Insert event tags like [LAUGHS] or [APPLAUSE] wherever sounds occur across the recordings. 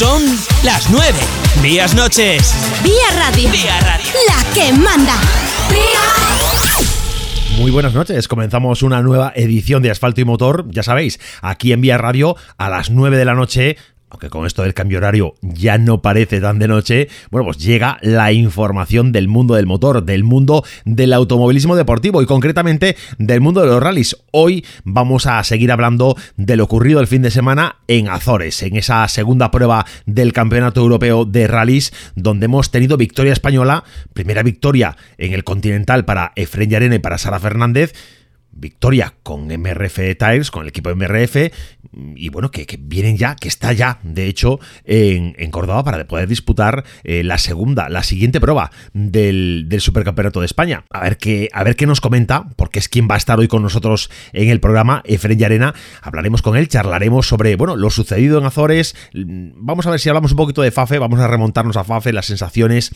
Son las 9. Días noches. Vía Radio. Vía Radio. La que manda. Muy buenas noches, comenzamos una nueva edición de Asfalto y Motor, ya sabéis, aquí en Vía Radio a las 9 de la noche aunque con esto del cambio horario ya no parece tan de noche, bueno, pues llega la información del mundo del motor, del mundo del automovilismo deportivo y concretamente del mundo de los rallies. Hoy vamos a seguir hablando de lo ocurrido el fin de semana en Azores, en esa segunda prueba del Campeonato Europeo de Rallies, donde hemos tenido victoria española, primera victoria en el Continental para Efren Yarena y para Sara Fernández, victoria con MRF Tires, con el equipo MRF, y bueno, que, vienen ya, que está ya, de hecho, en, Córdoba para poder disputar eh, la segunda, la siguiente prueba del, Supercampeonato de España. A ver, qué, a ver qué nos comenta, porque es quien va a estar hoy con nosotros en el programa, Efren Arena. Hablaremos con él, charlaremos sobre, bueno, lo sucedido en Azores. Vamos a ver si hablamos un poquito de Fafe, vamos a remontarnos a Fafe, las sensaciones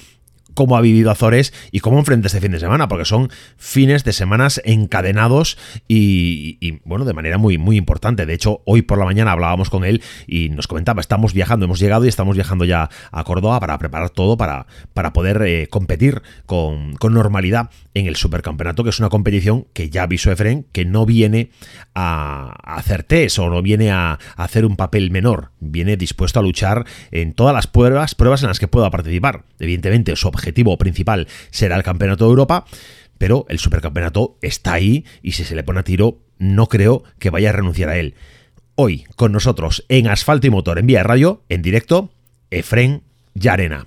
cómo ha vivido Azores y cómo enfrenta este fin de semana, porque son fines de semanas encadenados y, bueno, de manera muy, muy importante. De hecho, hoy por la mañana hablábamos con él y nos comentaba, estamos viajando, hemos llegado y estamos viajando ya a Córdoba para preparar todo para, para poder eh, competir con, normalidad en el Supercampeonato, que es una competición que ya avisó Efren, que no viene a, hacer test o no viene a, a hacer un papel menor, viene dispuesto a luchar en todas las pruebas, pruebas en las que pueda participar. Evidentemente, su objetivo objetivo principal será el Campeonato de Europa, pero el Supercampeonato está ahí y si se le pone a tiro, no creo que vaya a renunciar a él. Hoy, con nosotros en Asfalto y Motor en Vía Radio, en directo, Efren Yarena.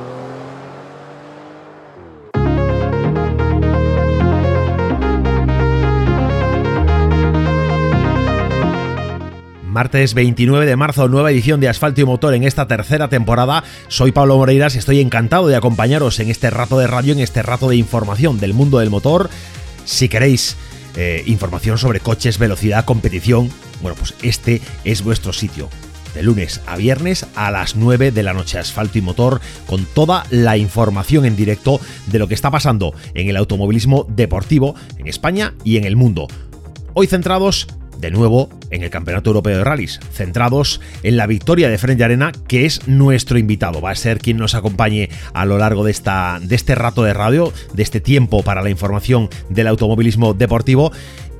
Martes 29 de marzo, nueva edición de Asfalto y Motor en esta tercera temporada. Soy Pablo Moreiras y estoy encantado de acompañaros en este rato de radio, en este rato de información del mundo del motor. Si queréis eh, información sobre coches, velocidad, competición, bueno, pues este es vuestro sitio. De lunes a viernes a las 9 de la noche, Asfalto y Motor, con toda la información en directo de lo que está pasando en el automovilismo deportivo en España y en el mundo. Hoy centrados de nuevo en el Campeonato Europeo de Rallys, centrados en la victoria de Fren Arena, que es nuestro invitado. Va a ser quien nos acompañe a lo largo de, esta, de este rato de radio, de este tiempo para la información del automovilismo deportivo.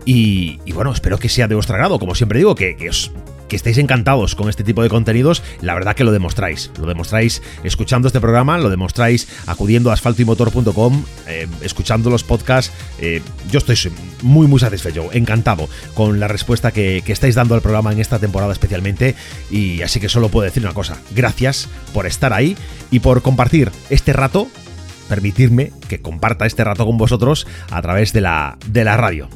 Y, bueno, espero que sea de vuestro agrado, como siempre digo, que, que os que estéis encantados con este tipo de contenidos, la verdad que lo demostráis. Lo demostráis escuchando este programa, lo demostráis acudiendo a asfaltoymotor.com, eh, escuchando los podcasts. Eh, yo estoy muy, muy satisfecho, encantado con la respuesta que, que estáis dando al programa en esta temporada especialmente. Y así que solo puedo decir una cosa, gracias por estar ahí y por compartir este rato permitirme que comparta este rato con vosotros a través de la, de la radio.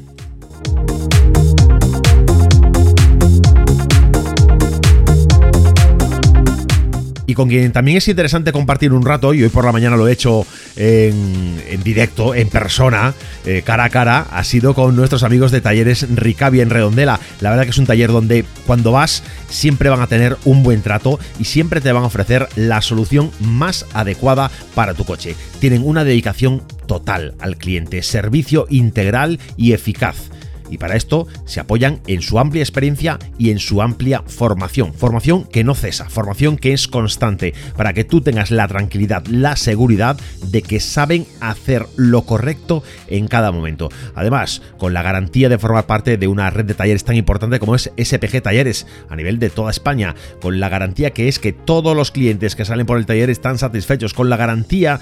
Y con quien también es interesante compartir un rato, y hoy por la mañana lo he hecho en, directo, en persona, eh, cara a cara, ha sido con nuestros amigos de Talleres Ricavi en Redondela. La verdad que es un taller donde cuando vas siempre van a tener un buen trato y siempre te van a ofrecer la solución más adecuada para tu coche. Tienen una dedicación total al cliente, servicio integral y eficaz y para esto se apoyan en su amplia experiencia y en su amplia formación. Formación que no cesa, formación que es constante, para que tú tengas la tranquilidad, la seguridad de que saben hacer lo correcto en cada momento. Además, con la garantía de formar parte de una red de talleres tan importante como es SPG Talleres a nivel de toda España, con la garantía que es que todos los clientes que salen por el taller están satisfechos, con la garantía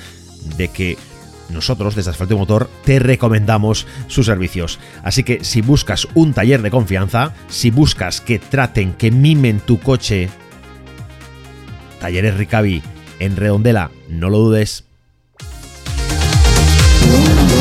de que nosotros desde Asfalto Motor te recomendamos sus servicios. Así que si buscas un taller de confianza, si buscas que traten, que mimen tu coche, Talleres Ricavi en Redondela, no lo dudes.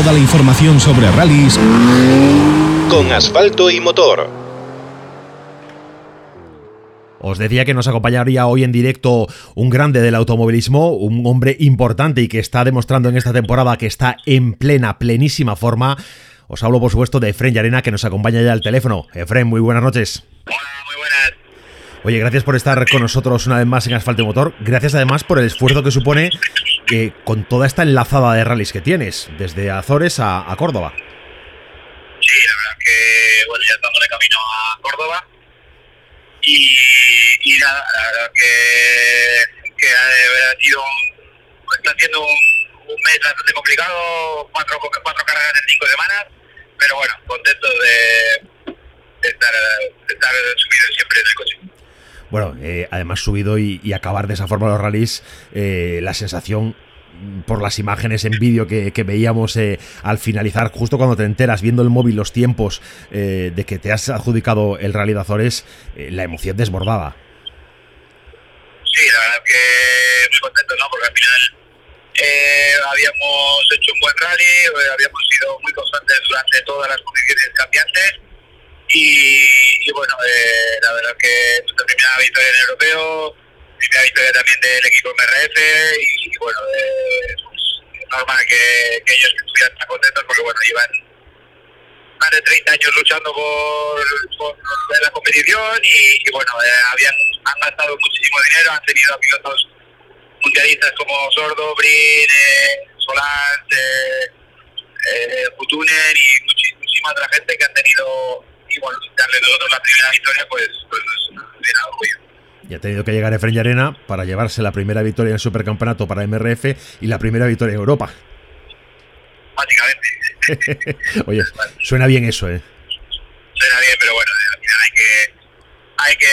Toda la información sobre rallies con asfalto y motor. Os decía que nos acompañaría hoy en directo un grande del automovilismo, un hombre importante y que está demostrando en esta temporada que está en plena, plenísima forma. Os hablo, por supuesto, de Efren Yarena, que nos acompaña ya al teléfono. Efren, muy buenas noches. Hola, muy buenas. Oye, gracias por estar con nosotros una vez más en Asfalto y Motor. Gracias además por el esfuerzo que supone que con toda esta enlazada de rallies que tienes, desde Azores a, Córdoba. Sí, la verdad que bueno, ya estamos de camino a Córdoba. Y, nada, la verdad que, que ha sido está siendo un, mes bastante complicado, cuatro, cuatro carreras en cinco semanas, pero bueno, contento de, estar, de estar subido siempre en el coche. Bueno, eh, además subido y, acabar de esa forma los rallies, eh, la sensación por las imágenes en vídeo que, veíamos eh, al finalizar, justo cuando te enteras viendo el móvil los tiempos de que te has adjudicado el Rally de Azores, la emoción desbordada. Sí, la verdad que muy contento, ¿no? Porque al final habíamos hecho un buen rally, habíamos sido muy constantes durante todas las condiciones cambiantes y, bueno, eh, la verdad que nuestra primera victoria en el europeo, primera victoria también del equipo MRF y, bueno, eh, es normal que, que, ellos estuvieran tan contentos porque bueno, llevan más de 30 años luchando por, por la competición y, bueno, eh, habían han gastado muchísimo dinero, han tenido a pilotos mundialistas como Sordo, Brin, eh, Solán, eh, eh, Putunen y muchísima otra gente que han tenido y bueno, darle nosotros la primera victoria, pues, pues es un orgullo. Y ha tenido que llegar Efren Arena para llevarse la primera victoria en el Supercampeonato para MRF y la primera victoria en Europa. Básicamente. [LAUGHS] Oye, suena bien eso, ¿eh? Suena bien, pero bueno, al final hay que hay que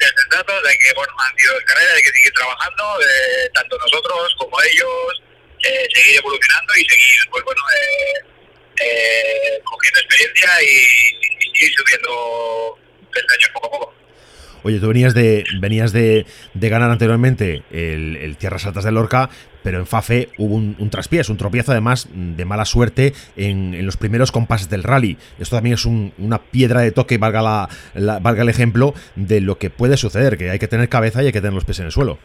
ser sensatos, hay que, bueno, han sido carreras, hay que seguir trabajando, eh, tanto nosotros como ellos, eh, seguir evolucionando y seguir, pues bueno, eh, eh cogiendo experiencia y, y subiendo años poco a poco. Oye, tú venías de venías de, de ganar anteriormente el, Tierras Altas de Lorca, pero en Fafe hubo un, un traspiés, un tropiezo además de mala suerte en, los primeros compases del rally. Esto también es una piedra de toque, valga, la, valga el ejemplo, de lo que puede suceder, que hay que tener cabeza y hay que tener los pies en el suelo.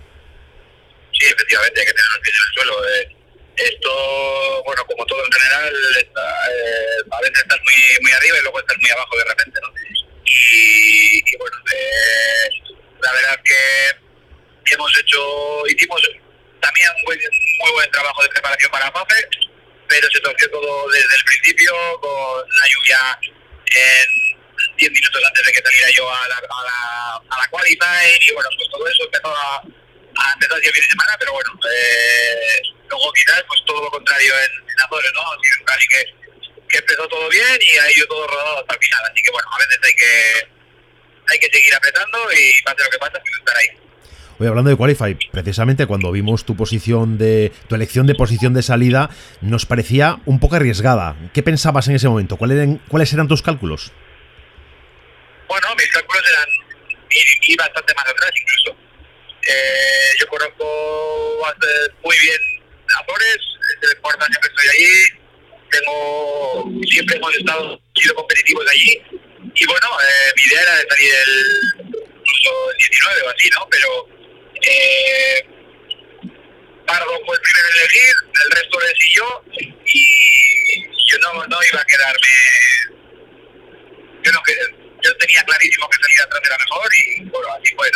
Sí, efectivamente, hay que tener los pies en el suelo. Eh. Esto, bueno, como todo en general, eh, a veces estás muy, muy arriba y luego estás muy abajo de repente, ¿no? Y, bueno, eh, la verdad que hemos hecho, hicimos también un muy buen trabajo de preparación para PAFE, pero se torció todo desde el principio con la lluvia en 10 minutos antes de que saliera yo a la, a la, a la qualify y bueno, pues todo eso empezó a, a empezar el fin de semana, pero bueno, eh, luego quizás pues todo lo contrario en, en Azores, ¿no? Así que, que empezó todo bien y ha ido todo rodado hasta el final. Así que bueno, a veces hay que hay que seguir apretando y pase lo que pase, pues estar ahí. Hoy hablando de Qualify, precisamente cuando vimos tu posición de tu elección de posición de salida, nos parecía un poco arriesgada. ¿Qué pensabas en ese momento? ¿Cuáles eran, cuáles eran tus cálculos? Bueno, mis cálculos eran ir, bastante más atrás incluso. Eh, yo conozco muy bien Azores, es el cuarto año que estoy allí, tengo, siempre hemos estado, sido competitivos allí, y bueno, eh, mi idea era de salir el, el 19 o así, ¿no? Pero eh, Pardo fue el primero en elegir, el resto le siguió, y yo no, no, iba a quedarme. Yo, no, yo tenía clarísimo que salía atrás era mejor y bueno, así fue.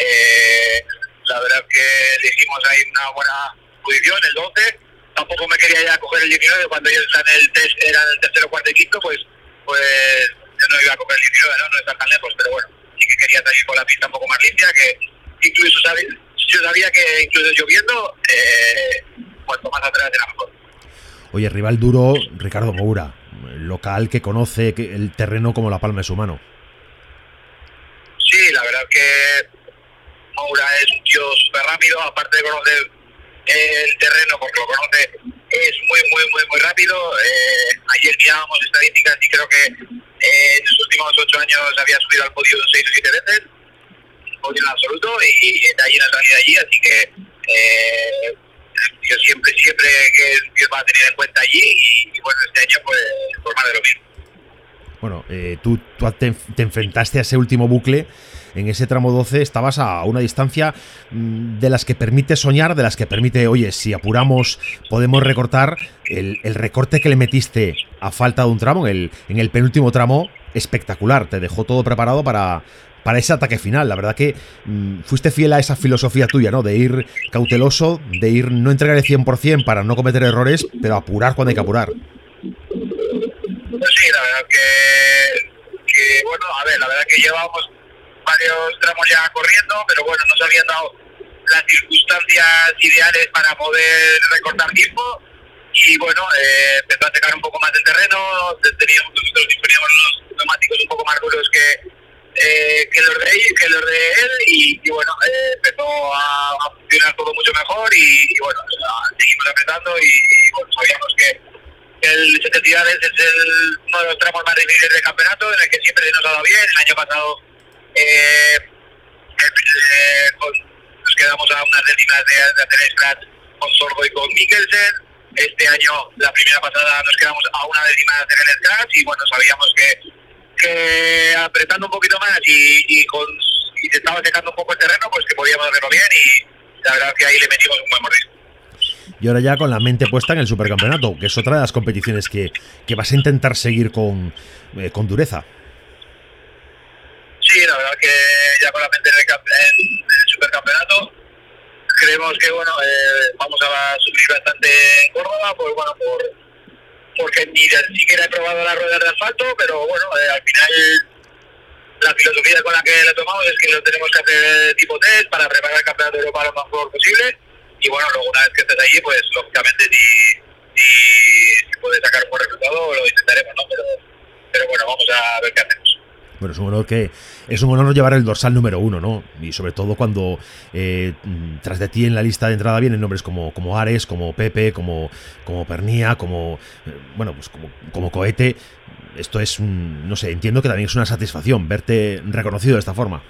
Eh, la verdad que dijimos ahí una buena posición, el 12. Tampoco me quería ya coger el 19 cuando ellos están en el test, eran el tercero, cuarto y quinto, pues, pues yo no iba a coger el 19, ¿no? no estar tan lejos, pero bueno, sí que quería salir con la pista un poco más limpia, que incluso sabía, yo sabía que incluso lloviendo, eh, cuanto más atrás era mejor. Oye, rival duro, Ricardo Moura, local que conoce el terreno como la palma de su mano. Sí, la verdad que Moura es un tío súper rápido, aparte de conocer el terreno, porque lo conoce, es muy, muy, muy, muy rápido. Eh, ayer mirábamos estadísticas y creo que eh, en los últimos ocho años había subido al podio seis o siete veces, podio en absoluto, y, de ahí no de allí, así que eh, yo siempre, siempre que, va a tener en cuenta allí, y, bueno, este año pues, por más de lo mismo. Bueno, eh, tú, tú te, te enfrentaste a ese último bucle en ese tramo 12 estabas a una distancia mm, de las que permite soñar, de las que permite, oye, si apuramos podemos recortar. El, recorte que le metiste a falta de un tramo, en el, en el penúltimo tramo, espectacular. Te dejó todo preparado para, para ese ataque final. La verdad que mm, fuiste fiel a esa filosofía tuya, ¿no? De ir cauteloso, de ir no entregar el 100% para no cometer errores, pero apurar cuando hay que apurar. Sí, la verdad que, bueno, a ver, la verdad que llevábamos varios tramos ya corriendo, pero bueno, no se habían dado las circunstancias ideales para poder recortar tiempo. Y bueno, eh, empezó a secar un poco más el terreno, teníamos, nosotros disponíamos unos neumáticos un poco más duros que, eh, que, los, de, que los de él y, bueno, eh, empezó a, funcionar todo mucho mejor y, bueno, seguimos apretando y, bueno, sabíamos que el 70 es el, uno de los tramos más difíciles del campeonato en el que siempre nos ha dado bien, el año pasado eh, eh, nos quedamos a unas décimas de, hacer scratch con Sorgo y con Mikkelsen. Este año, la primera pasada, nos quedamos a una décima de hacer el scratch y bueno, sabíamos que, apretando un poquito más y, se estaba secando un poco el terreno, pues que podíamos hacerlo bien y la verdad que ahí le metimos un buen mordisco y ahora ya con la mente puesta en el supercampeonato, que es otra de las competiciones que, vas a intentar seguir con, eh, con dureza. Sí, la verdad que ya con la mente en el, supercampeonato creemos que bueno eh, vamos a sufrir bastante en Córdoba, pues bueno, por, porque ni siquiera he probado las ruedas de asfalto, pero bueno, eh, al final la filosofía con la que le tomamos es que lo tenemos que hacer tipo test para preparar el campeonato de Europa lo mejor posible y bueno, luego una vez que estés allí, pues lógicamente si, si, puedes sacar un buen resultado lo intentaremos, ¿no? Pero, pero bueno, vamos a ver qué hacemos. Bueno, honor que es un honor llevar el dorsal número uno, ¿no? Y sobre todo cuando eh, tras de ti en la lista de entrada vienen nombres como, como Ares, como Pepe, como, como Pernía, como eh, bueno, pues como, como Cohete. Esto es, no sé, entiendo que también es una satisfacción verte reconocido de esta forma.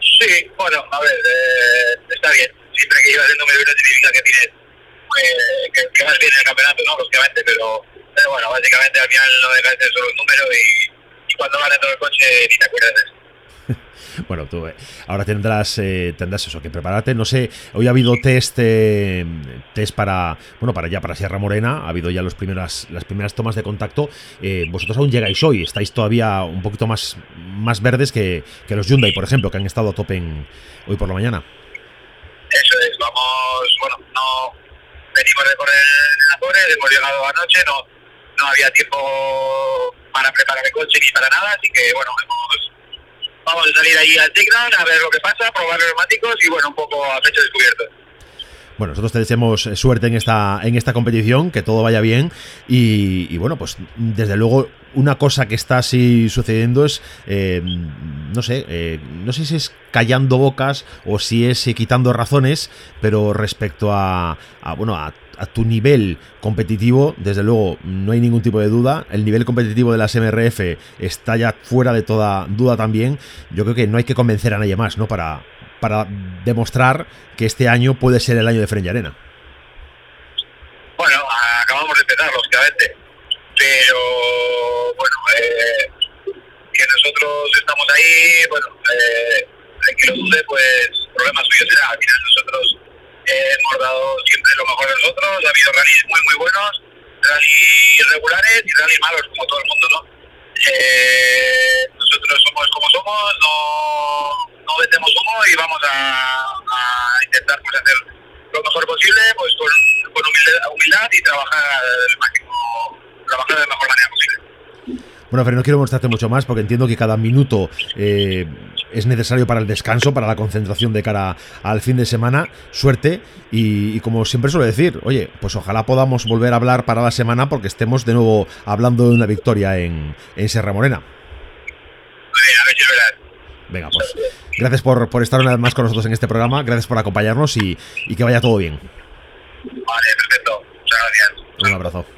Sí, bueno, a ver, eh, está bien. Siempre que llevas el número uno significa que tienes que, que, vas bien en el campeonato, ¿no? Lógicamente, pero, pero bueno, básicamente al final no deja de solo un número y cuando va dentro del coche ni te acuerdas de [LAUGHS] eso. Bueno, tú eh, ahora tendrás eh, tendrás eso que prepararte. No sé, hoy ha habido test eh, test para bueno para ya para Sierra Morena. Ha habido ya los primeras las primeras tomas de contacto. vosotros aún llegáis hoy. Estáis todavía un poquito más más verdes que, que los Hyundai, por ejemplo, que han estado a tope en, hoy por la mañana. Eso es. Vamos, bueno, no venimos de correr en Azores, hemos llegado anoche, no no había tiempo para preparar el coche ni para nada, así que bueno, vamos a salir ahí al Signal a ver lo que pasa, probar los neumáticos y bueno, un poco a pecho descubierto. Bueno, nosotros te deseamos suerte en esta, en esta competición, que todo vaya bien y, bueno, pues desde luego una cosa que está así sucediendo es, eh, no sé, eh, no sé si es callando bocas o si es eh, quitando razones, pero respecto a, a bueno, a a tu nivel competitivo, desde luego no hay ningún tipo de duda. El nivel competitivo de las MRF está ya fuera de toda duda también. Yo creo que no hay que convencer a nadie más, ¿no? Para, para demostrar que este año puede ser el año de Frente Arena. Bueno, acabamos de empezar, lógicamente. Pero, bueno, eh, que nosotros estamos ahí, bueno, eh, que lo dude, pues problema suyo será. Al final nosotros hemos dado siempre lo mejor de nosotros, ha habido rallies muy muy buenos, rally regulares y rally malos, como todo el mundo, ¿no? Eh, nosotros somos como somos, no, no vendemos humo y vamos a, a intentar pues, hacer lo mejor posible, pues con, con humildad, humildad y trabajar el máximo, trabajar de la mejor manera posible. Bueno, Fer, no quiero mostrarte mucho más porque entiendo que cada minuto eh, es necesario para el descanso, para la concentración de cara al fin de semana. Suerte y, y como siempre suelo decir, oye, pues ojalá podamos volver a hablar para la semana porque estemos de nuevo hablando de una victoria en, en Serra Morena. Muy bien, a ver si es verdad. Venga, pues gracias por, por estar una vez más con nosotros en este programa, gracias por acompañarnos y, y que vaya todo bien. Vale, perfecto. Muchas gracias. Un abrazo.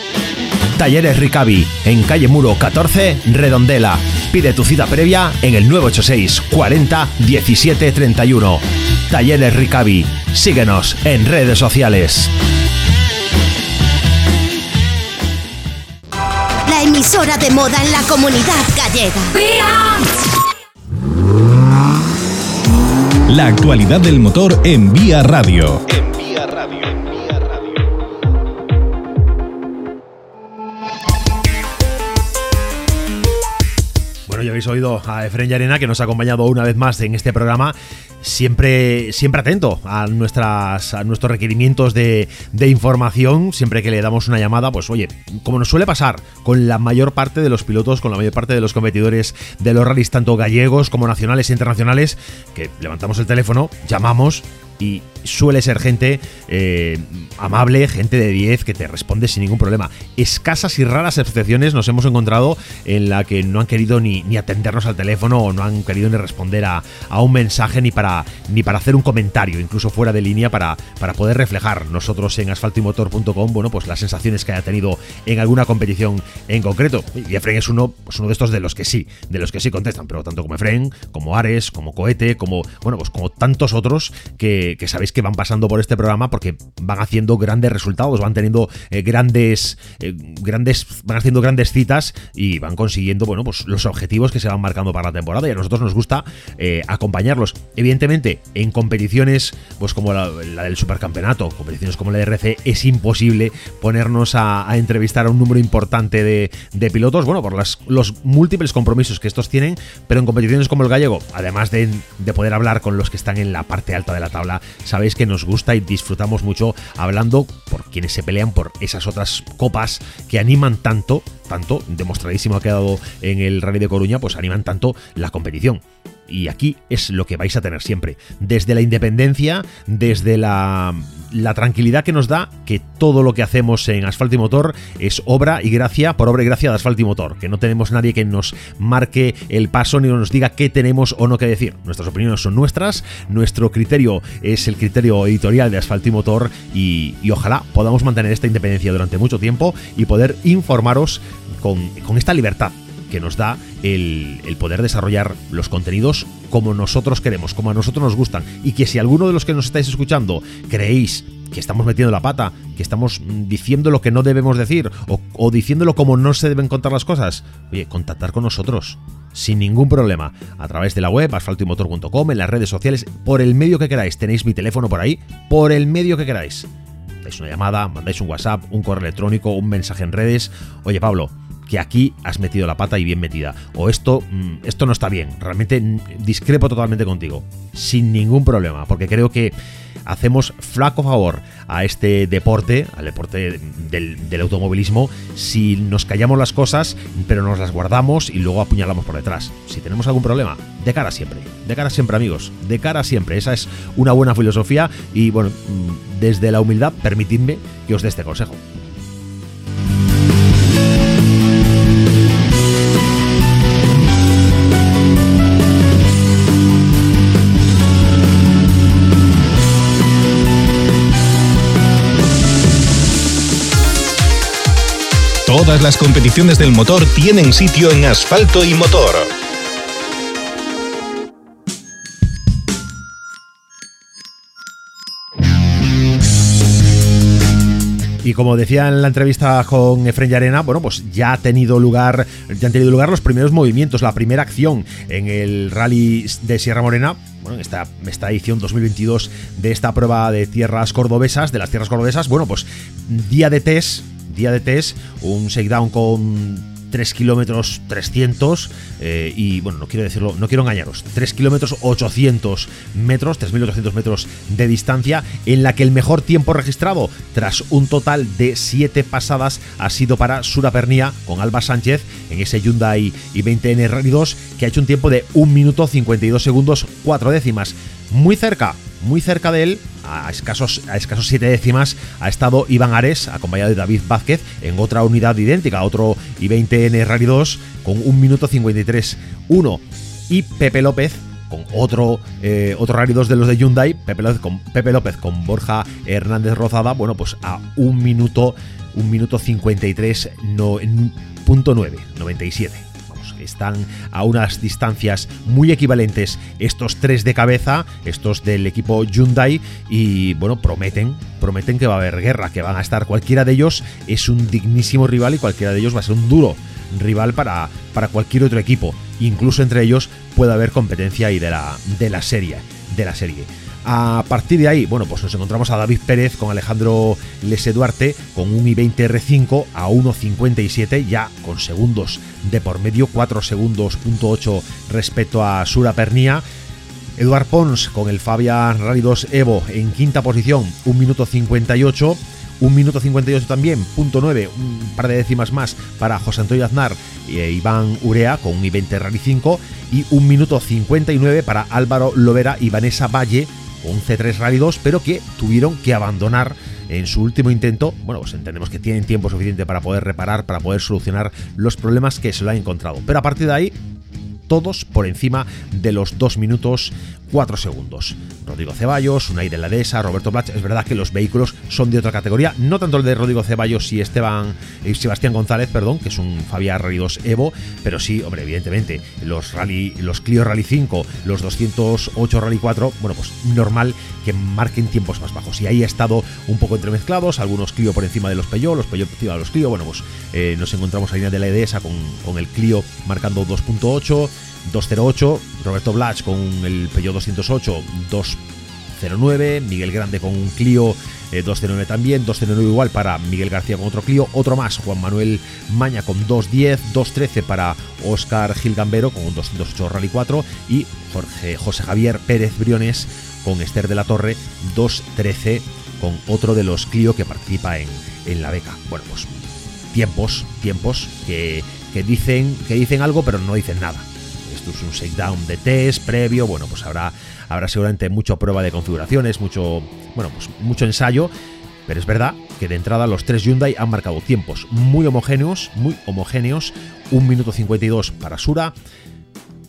Talleres Ricavi, en calle Muro 14, Redondela. Pide tu cita previa en el 986 40 17 31. Talleres Ricavi. Síguenos en redes sociales. La emisora de moda en la comunidad gallega. La actualidad del motor en Vía Radio. Oído a Efren Yarena que nos ha acompañado una vez más en este programa, siempre, siempre atento a, nuestras, a nuestros requerimientos de, de información, siempre que le damos una llamada, pues oye, como nos suele pasar con la mayor parte de los pilotos, con la mayor parte de los competidores de los rallies, tanto gallegos como nacionales e internacionales, que levantamos el teléfono, llamamos y suele ser gente eh, amable, gente de 10 que te responde sin ningún problema. Escasas y raras excepciones nos hemos encontrado en la que no han querido ni, ni atendernos al teléfono o no han querido ni responder a, a, un mensaje ni para, ni para hacer un comentario, incluso fuera de línea, para, para poder reflejar nosotros en asfaltoymotor.com, bueno, pues las sensaciones que haya tenido en alguna competición en concreto. Y Efren es uno, es uno de estos de los que sí, de los que sí contestan, pero tanto como Efren, como Ares, como Cohete, como, bueno, pues como tantos otros que, que sabéis que van pasando por este programa porque van haciendo grandes resultados, van teniendo eh, grandes, eh, grandes, van haciendo grandes citas y van consiguiendo, bueno, pues los objetivos que se van marcando para la temporada y a nosotros nos gusta eh, acompañarlos. Evidentemente, en competiciones, pues como la, del supercampeonato, competiciones como la de RC, es imposible ponernos a, a entrevistar a un número importante de, de pilotos, bueno, por las, los múltiples compromisos que estos tienen, pero en competiciones como el gallego, además de, de poder hablar con los que están en la parte alta de la tabla, sabéis que nos gusta y disfrutamos mucho hablando por quienes se pelean por esas otras copas que animan tanto, tanto, demostradísimo ha quedado en el Rally de Coruña, pues animan tanto la competición y aquí es lo que vais a tener siempre. Desde la independencia, desde la, tranquilidad que nos da que todo lo que hacemos en Asfalto y Motor es obra y gracia, por obra y gracia de Asfalto y Motor. Que no tenemos nadie que nos marque el paso ni nos diga qué tenemos o no que decir. Nuestras opiniones son nuestras, nuestro criterio es el criterio editorial de Asfalto y Motor y, y ojalá podamos mantener esta independencia durante mucho tiempo y poder informaros con, con esta libertad que nos da el, poder desarrollar los contenidos como nosotros queremos, como a nosotros nos gustan. Y que si alguno de los que nos estáis escuchando creéis que estamos metiendo la pata, que estamos diciendo lo que no debemos decir o, o diciéndolo como no se deben contar las cosas, oye, contactar con nosotros sin ningún problema a través de la web asfaltoymotor.com, en las redes sociales, por el medio que queráis. Tenéis mi teléfono por ahí, por el medio que queráis. Dais una llamada, mandáis un WhatsApp, un correo electrónico, un mensaje en redes. Oye, Pablo, que aquí has metido la pata y bien metida. O esto, esto no está bien. Realmente discrepo totalmente contigo. Sin ningún problema. Porque creo que hacemos flaco favor a este deporte, al deporte del, del, automovilismo, si nos callamos las cosas, pero nos las guardamos y luego apuñalamos por detrás. Si tenemos algún problema, de cara siempre. De cara siempre, amigos. De cara siempre. Esa es una buena filosofía y, bueno, desde la humildad, permitidme que os dé este consejo. Todas las competiciones del motor tienen sitio en asfalto y motor. Y como decía en la entrevista con Efren Arena, bueno, pues ya ha tenido lugar, ya han tenido lugar los primeros movimientos, la primera acción en el rally de Sierra Morena, bueno, en esta, esta edición 2022 de esta prueba de tierras cordobesas, de las tierras cordobesas, bueno, pues día de test, día de test, un shakedown con 3 kilómetros 300 eh, y bueno, no quiero decirlo, no quiero engañaros, 3 kilómetros 800 metros, 3.800 metros de distancia en la que el mejor tiempo registrado tras un total de 7 pasadas ha sido para Surapernia con Alba Sánchez en ese Hyundai i20N Rally 2 que ha hecho un tiempo de 1 minuto 52 segundos 4 décimas. Muy cerca, muy cerca de él, a escasos, a escasos siete décimas, ha estado Iván Ares, acompañado de David Vázquez, en otra unidad idéntica, otro I-20N Rally 2, con 1 minuto 53 1. Y Pepe López, con otro, eh, otro Rally 2 de los de Hyundai, Pepe López, con, Pepe López con Borja Hernández Rozada, bueno, pues a 1 minuto, 1 minuto 53 no, 97 están a unas distancias muy equivalentes estos tres de cabeza, estos del equipo Hyundai, y bueno, prometen, prometen que va a haber guerra, que van a estar cualquiera de ellos es un dignísimo rival y cualquiera de ellos va a ser un duro rival para, para cualquier otro equipo. Incluso entre ellos puede haber competencia ahí de la, de la serie. De la serie. A partir de ahí, bueno, pues nos encontramos a David Pérez con Alejandro Lese Duarte con un i20 R5 a 1.57, ya con segundos de por medio, 4 segundos, punto 8 respecto a Sura Pernia. Eduard Pons con el Fabian Rally 2 Evo en quinta posición, 1 minuto 58. 1 minuto 58 también, punto 9, un par de décimas más para José Antonio Aznar e Iván Urea con un I-20 Rally 5 y 1 minuto 59 para Álvaro Lovera y Vanessa Valle un C3 Rally 2, pero que tuvieron que abandonar en su último intento. Bueno, pues entendemos que tienen tiempo suficiente para poder reparar, para poder solucionar los problemas que se lo han encontrado. Pero a partir de ahí, todos por encima de los 2 minutos 4 segundos. Rodrigo Ceballos, Unai de la Dehesa, Roberto Blach. Es verdad que los vehículos son de otra categoría, no tanto el de Rodrigo Ceballos y Esteban y Sebastián González, perdón, que es un Fabián Rally 2 Evo, pero sí, hombre, evidentemente, los Rally, los Clio Rally 5, los 208 Rally 4, bueno, pues normal que marquen tiempos más bajos. Y ahí ha estado un poco entremezclados, algunos Clio por encima de los Peugeot, los Peugeot por encima de los Clio, bueno, pues eh, nos encontramos a línea de la EDESA con, con el Clio marcando 2.8, 208, Roberto Blach con el Peugeot 208, 209, Miguel Grande con un Clio 209 eh, también, 209 igual para Miguel García con otro Clio, otro más, Juan Manuel Maña con 210, 213 para Oscar Gil Gambero con un 208 Rally 4 y Jorge, José Javier Pérez Briones con Esther de la Torre 213 con otro de los Clio que participa en, la beca. Bueno, pues tiempos, tiempos que, dicen, que dicen algo pero no dicen nada esto es un shakedown de test previo, bueno, pues habrá, habrá seguramente mucha prueba de configuraciones, mucho, bueno, pues mucho ensayo, pero es verdad que de entrada los tres Hyundai han marcado tiempos muy homogéneos, muy homogéneos, 1 minuto 52 para Sura,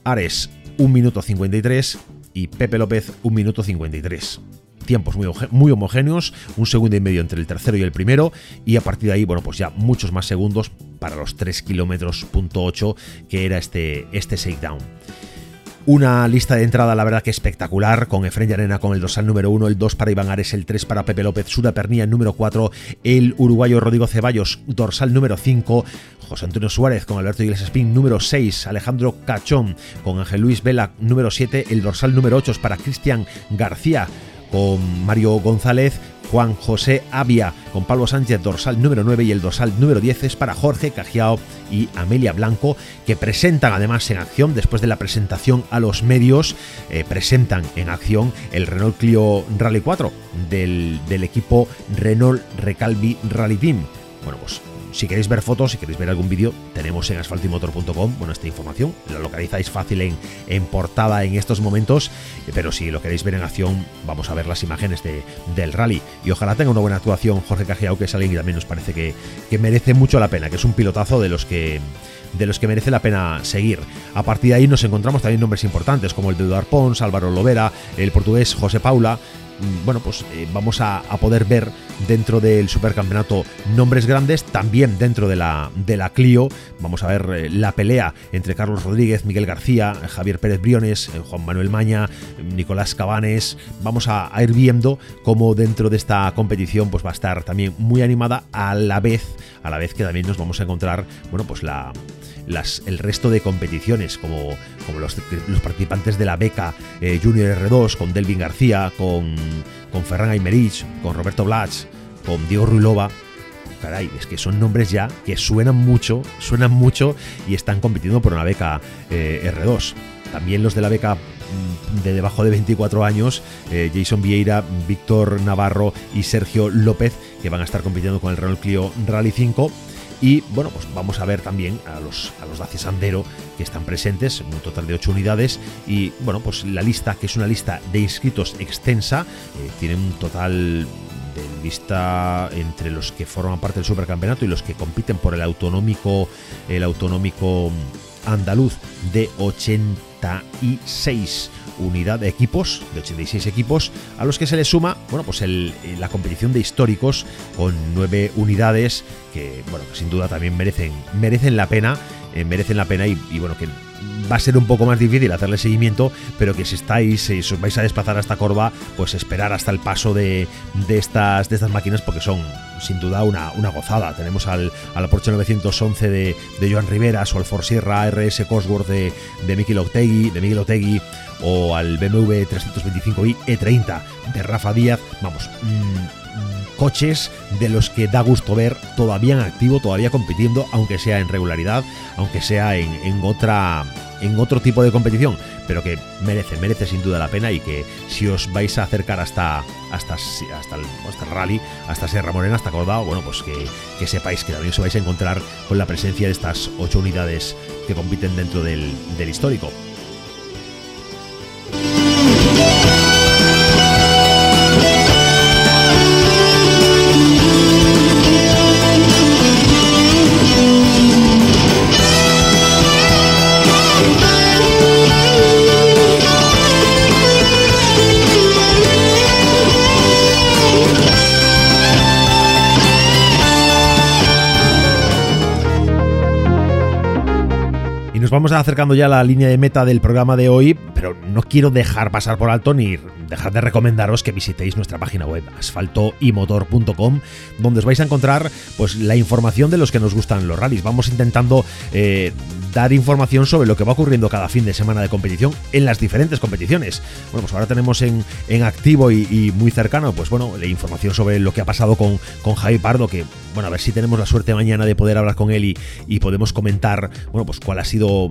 Ares 1 minuto 53 y Pepe López 1 minuto 53 tiempos muy, muy, homogéneos, un segundo y medio entre el tercero y el primero, y a partir de ahí, bueno, pues ya muchos más segundos para los 3 kilómetros punto 8 que era este, este shakedown. Una lista de entrada, la verdad que espectacular, con Efren Arena con el dorsal número 1, el 2 para Iván Ares, el 3 para Pepe López, Sura Pernilla, el número 4, el uruguayo Rodrigo Ceballos, dorsal número 5, José Antonio Suárez con Alberto Iglesias Spin, número 6, Alejandro Cachón con Ángel Luis Vela, número 7, el dorsal número 8 es para Cristian García, con Mario González, Juan José Avia, con Pablo Sánchez, dorsal número 9 y el dorsal número 10 es para Jorge Cajiao y Amelia Blanco, que presentan además en acción, después de la presentación a los medios, eh, presentan en acción el Renault Clio Rally 4 del, del equipo Renault Recalvi Rally Team. Bueno, pues si queréis ver fotos, si queréis ver algún vídeo, tenemos en asfaltimotor.com bueno, esta información. La localizáis fácil en, portada en estos momentos, pero si lo queréis ver en acción, vamos a ver las imágenes de, del rally. Y ojalá tenga una buena actuación Jorge Cajiao, que es alguien que también nos parece que, que merece mucho la pena, que es un pilotazo de los que de los que merece la pena seguir. A partir de ahí nos encontramos también nombres importantes como el de Eduard Pons, Álvaro Lovera, el portugués José Paula, bueno, pues eh, vamos a, poder ver dentro del supercampeonato nombres grandes, también dentro de la, de la Clio, vamos a ver eh, la pelea entre Carlos Rodríguez, Miguel García, Javier Pérez Briones, Juan Manuel Maña, Nicolás Cabanes, vamos a, ir viendo cómo dentro de esta competición pues va a estar también muy animada a la vez, a la vez que también nos vamos a encontrar, bueno, pues la el resto de competiciones, como, como los, participantes de la beca eh, Junior R2, con Delvin García, con, con Ferran Aymerich, con Roberto Blach, con Diego Ruilova. Caray, es que son nombres ya que suenan mucho, suenan mucho y están compitiendo por una beca eh, R2. También los de la beca mm, de debajo de 24 años, eh, Jason Vieira, Víctor Navarro y Sergio López, que van a estar compitiendo con el Renault Clio Rally 5 y bueno, pues vamos a ver también a los, a los Dacia Sandero que están presentes, un total de 8 unidades. Y bueno, pues la lista, que es una lista de inscritos extensa, eh, tiene un total de lista entre los que forman parte del supercampeonato y los que compiten por el autonómico, el autonómico andaluz de 86 unidad de equipos, de 86 equipos, a los que se le suma, bueno, pues el, la competición de históricos con 9 unidades que, bueno, sin duda también merecen, merecen la pena, eh, merecen la pena y, y bueno, que va a ser un poco más difícil hacerle seguimiento, pero que si estáis, si os vais a desplazar a esta corva, pues esperar hasta el paso de, estas, de estas máquinas porque son sin duda una, una gozada. Tenemos al, al Porsche 911 de, de Joan Riveras o al Ford RS Cosworth de, de Otegui, de Miguel Otegui o al BMW 325i E30 de Rafa Díaz. Vamos, mm, coches de los que da gusto ver todavía en activo, todavía compitiendo, aunque sea en regularidad, aunque sea en, en otra en otro tipo de competición, pero que merece, merece sin duda la pena y que si os vais a acercar hasta, hasta, hasta, el, hasta el rally, hasta Sierra Morena, hasta Cordao, bueno, pues que, que, sepáis que también os vais a encontrar con la presencia de estas ocho unidades que compiten dentro del, del histórico. Vamos acercando ya a la línea de meta del programa de hoy, pero no quiero dejar pasar por alto ni dejar de recomendaros que visitéis nuestra página web asfaltoymotor.com, donde os vais a encontrar pues la información de los que nos gustan los rallies. Vamos intentando eh, dar información sobre lo que va ocurriendo cada fin de semana de competición en las diferentes competiciones. Bueno, pues ahora tenemos en, en activo y, muy cercano, pues bueno, la información sobre lo que ha pasado con, con Javi Pardo, que bueno, a ver si tenemos la suerte mañana de poder hablar con él y, y podemos comentar, bueno, pues cuál ha sido,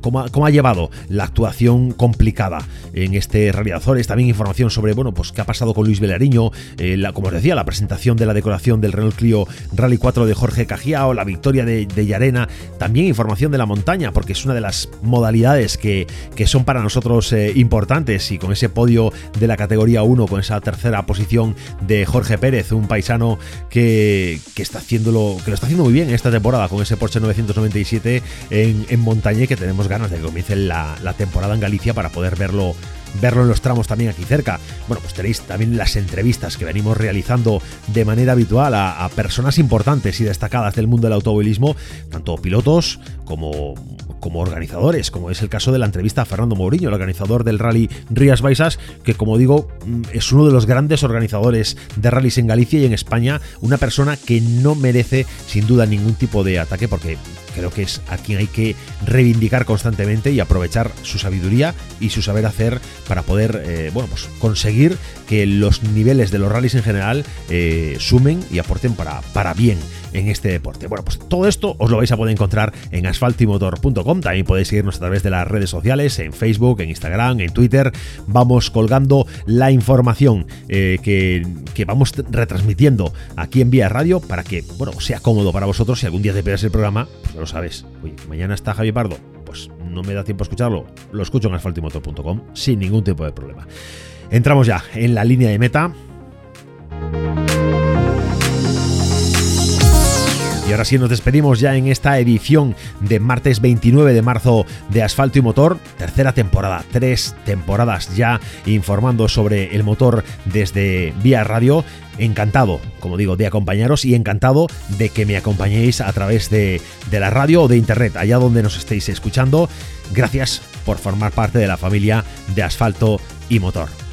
cómo ha, llevado la actuación complicada en este realizador. También información sobre, bueno, pues qué ha pasado con Luis Velariño, eh, como os decía, la presentación de la decoración del Renault Clio Rally 4 de Jorge Cajiao, la victoria de, Yarena, también información de la montaña porque es una de las modalidades que, son para nosotros eh, importantes. Y con ese podio de la categoría 1, con esa tercera posición de Jorge Pérez, un paisano que, está haciéndolo, que lo está haciendo muy bien en esta temporada con ese Porsche 997 en, en montaña que tenemos ganas de que comience la, la temporada en Galicia para poder verlo verlo en los tramos también aquí cerca. Bueno, pues tenéis también las entrevistas que venimos realizando de manera habitual a, personas importantes y destacadas del mundo del automovilismo, tanto pilotos como, como organizadores, como es el caso de la entrevista a Fernando Mourinho, el organizador del rally Rías Baixas, que como digo mm, es uno de los grandes organizadores de rallies en Galicia y en España, una persona que no merece sin duda ningún tipo de ataque porque creo que es a quien hay que reivindicar constantemente y aprovechar su sabiduría y su saber hacer para poder eh, bueno, pues conseguir que los niveles de los rallies en general eh, sumen y aporten para, para bien en este deporte. Bueno, pues todo esto os lo vais a poder encontrar en asfaltimotor.com. También podéis seguirnos a través de las redes sociales, en Facebook, en Instagram, en Twitter. Vamos colgando la información eh, que, que, vamos retransmitiendo aquí en Vía Radio para que, bueno, sea cómodo para vosotros. Si algún día te pierdes el programa, pues sabes. Mañana está Javi Pardo. Pues no me da tiempo a escucharlo. Lo escucho en asfaltimotor.com sin ningún tipo de problema. Entramos ya en la línea de meta. Y ahora sí nos despedimos ya en esta edición de martes 29 de marzo de Asfalto y Motor, tercera temporada, tres temporadas ya informando sobre el motor desde Vía Radio. Encantado, como digo, de acompañaros y encantado de que me acompañéis a través de, de la radio o de internet, allá donde nos estéis escuchando. Gracias por formar parte de la familia de Asfalto y Motor.